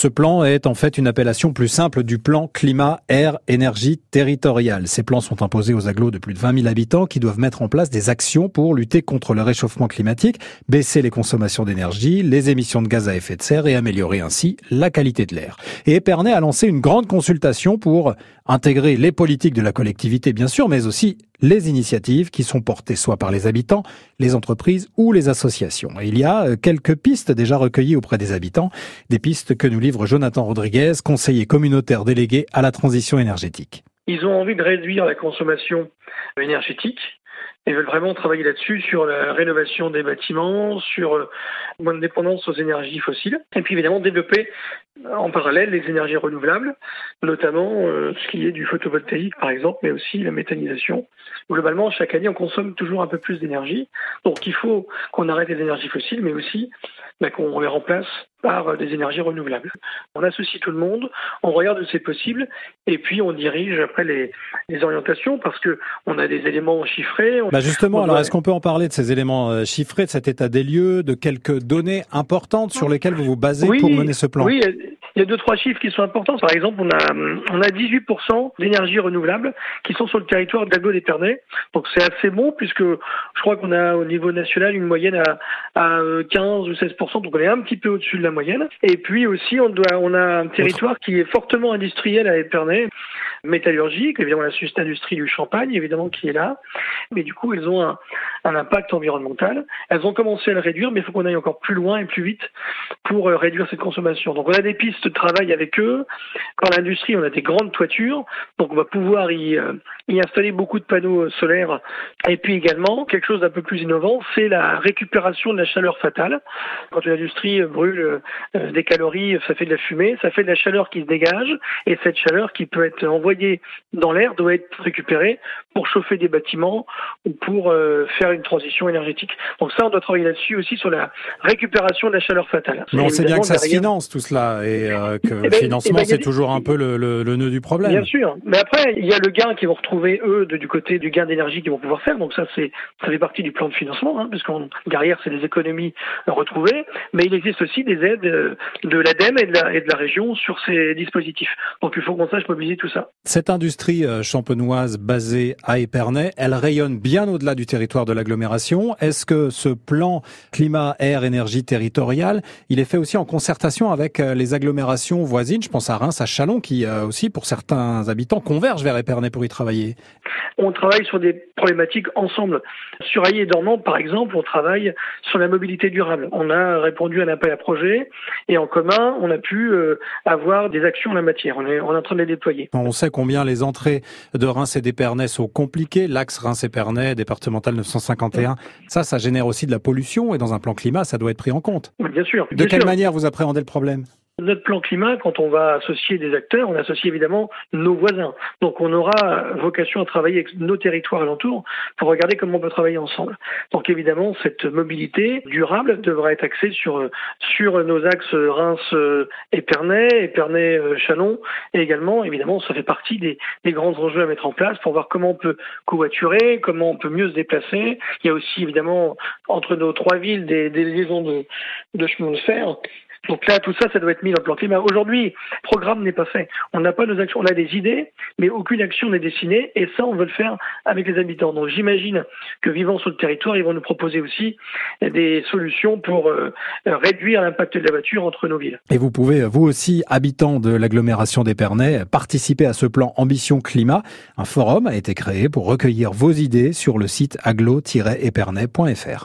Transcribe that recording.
Ce plan est en fait une appellation plus simple du plan climat, air, énergie territorial. Ces plans sont imposés aux agglos de plus de 20 000 habitants qui doivent mettre en place des actions pour lutter contre le réchauffement climatique, baisser les consommations d'énergie, les émissions de gaz à effet de serre et améliorer ainsi la qualité de l'air. Et Epernay a lancé une grande consultation pour intégrer les politiques de la collectivité bien sûr, mais aussi les initiatives qui sont portées soit par les habitants, les entreprises ou les associations. il y a euh, quelques pistes déjà recueillies auprès des habitants, des pistes que nous livre Jonathan Rodriguez, conseiller communautaire délégué à la transition énergétique. Ils ont envie de réduire la consommation énergétique ils veulent vraiment travailler là-dessus, sur la rénovation des bâtiments, sur euh, moins de dépendance aux énergies fossiles, et puis évidemment développer en parallèle les énergies renouvelables, notamment euh, ce qui est du photovoltaïque par exemple, mais aussi la méthanisation. Globalement, chaque année, on consomme toujours un peu plus d'énergie, donc il faut qu'on arrête les énergies fossiles, mais aussi bah, qu'on les remplace par des énergies renouvelables. On associe tout le monde, on regarde où c'est possible, et puis on dirige après les, les orientations parce que on a des éléments chiffrés. Bah justement, alors est-ce qu'on peut en parler de ces éléments euh, chiffrés, de cet état des lieux, de quelques données importantes sur lesquelles vous vous basez pour mener ce plan? Oui, il y a deux trois chiffres qui sont importants. Par exemple, on a on a 18% d'énergie renouvelable qui sont sur le territoire d'Aglo d'Épernay. Donc c'est assez bon puisque je crois qu'on a au niveau national une moyenne à, à 15 ou 16%. Donc on est un petit peu au-dessus de la moyenne. Et puis aussi on doit on a un territoire qui est fortement industriel à Épernay métallurgique, évidemment la industrie du champagne, évidemment, qui est là. Mais du coup, elles ont un, impact environnemental. Elles ont commencé à le réduire, mais il faut qu'on aille encore plus loin et plus vite pour euh, réduire cette consommation. Donc on a des pistes de travail avec eux. Quand l'industrie, on a des grandes toitures, donc on va pouvoir y, euh, installer beaucoup de panneaux euh, solaires. Et puis également, quelque chose d'un peu plus innovant, c'est la récupération de la chaleur fatale. Quand l'industrie brûle des calories, ça fait de la fumée, ça fait de la chaleur qui se dégage, et cette chaleur qui peut être envoyée dans l'air doit être récupéré pour chauffer des bâtiments ou pour euh, faire une transition énergétique. Donc ça, on doit travailler là-dessus aussi sur la récupération de la chaleur fatale. Mais on sait bien que ça se finance tout cela et euh, que eh le ben, financement eh ben, c'est toujours un peu le, le, nœud du problème. Bien sûr, mais après il y a le gain qu'ils vont retrouver eux de, du côté du gain d'énergie qu'ils vont pouvoir faire. Donc ça c'est ça fait partie du plan de financement, hein, parce qu'on derrière c'est des économies retrouvées, mais il existe aussi des aides euh, de l'ADEME et de la, et de la région sur ces dispositifs. Donc il faut qu'on sache mobiliser tout ça. Cette industrie euh, champenoise basée à Épernay, elle rayonne bien au-delà du territoire de l'agglomération. Est-ce que ce plan climat, air, énergie territorial, il est fait aussi en concertation avec euh, les agglomérations voisines? Je pense à Reims, à Chalon, qui euh, aussi, pour certains habitants, convergent vers Épernay pour y travailler. On travaille sur des problématiques ensemble. Sur Aillé et Dormant, par exemple, on travaille sur la mobilité durable. On a répondu à un appel à projet et en commun, on a pu avoir des actions en la matière. On est, on est en train de les déployer. On sait combien les entrées de Reims et d'Épernay sont compliquées. L'axe Reims-Épernay, départemental 951, ça, ça génère aussi de la pollution et dans un plan climat, ça doit être pris en compte. Bien sûr. De quelle manière vous appréhendez le problème? Notre plan climat, quand on va associer des acteurs, on associe évidemment nos voisins. Donc on aura vocation à travailler avec nos territoires alentours pour regarder comment on peut travailler ensemble. Donc évidemment, cette mobilité durable devra être axée sur, sur nos axes Reims-Épernay, Épernay-Chalon, et également, évidemment, ça fait partie des, grands enjeux à mettre en place pour voir comment on peut covoiturer, comment on peut mieux se déplacer. Il y a aussi évidemment entre nos trois villes des, des liaisons de, de chemin de fer donc là, tout ça, ça doit être mis dans le plan climat. Aujourd'hui, le programme n'est pas fait. On n'a pas nos actions. On a des idées, mais aucune action n'est dessinée. Et ça, on veut le faire avec les habitants. Donc j'imagine que vivant sur le territoire, ils vont nous proposer aussi des solutions pour euh, réduire l'impact de la voiture entre nos villes. Et vous pouvez, vous aussi, habitants de l'agglomération d'Épernay, participer à ce plan Ambition Climat. Un forum a été créé pour recueillir vos idées sur le site aglo-épernay.fr.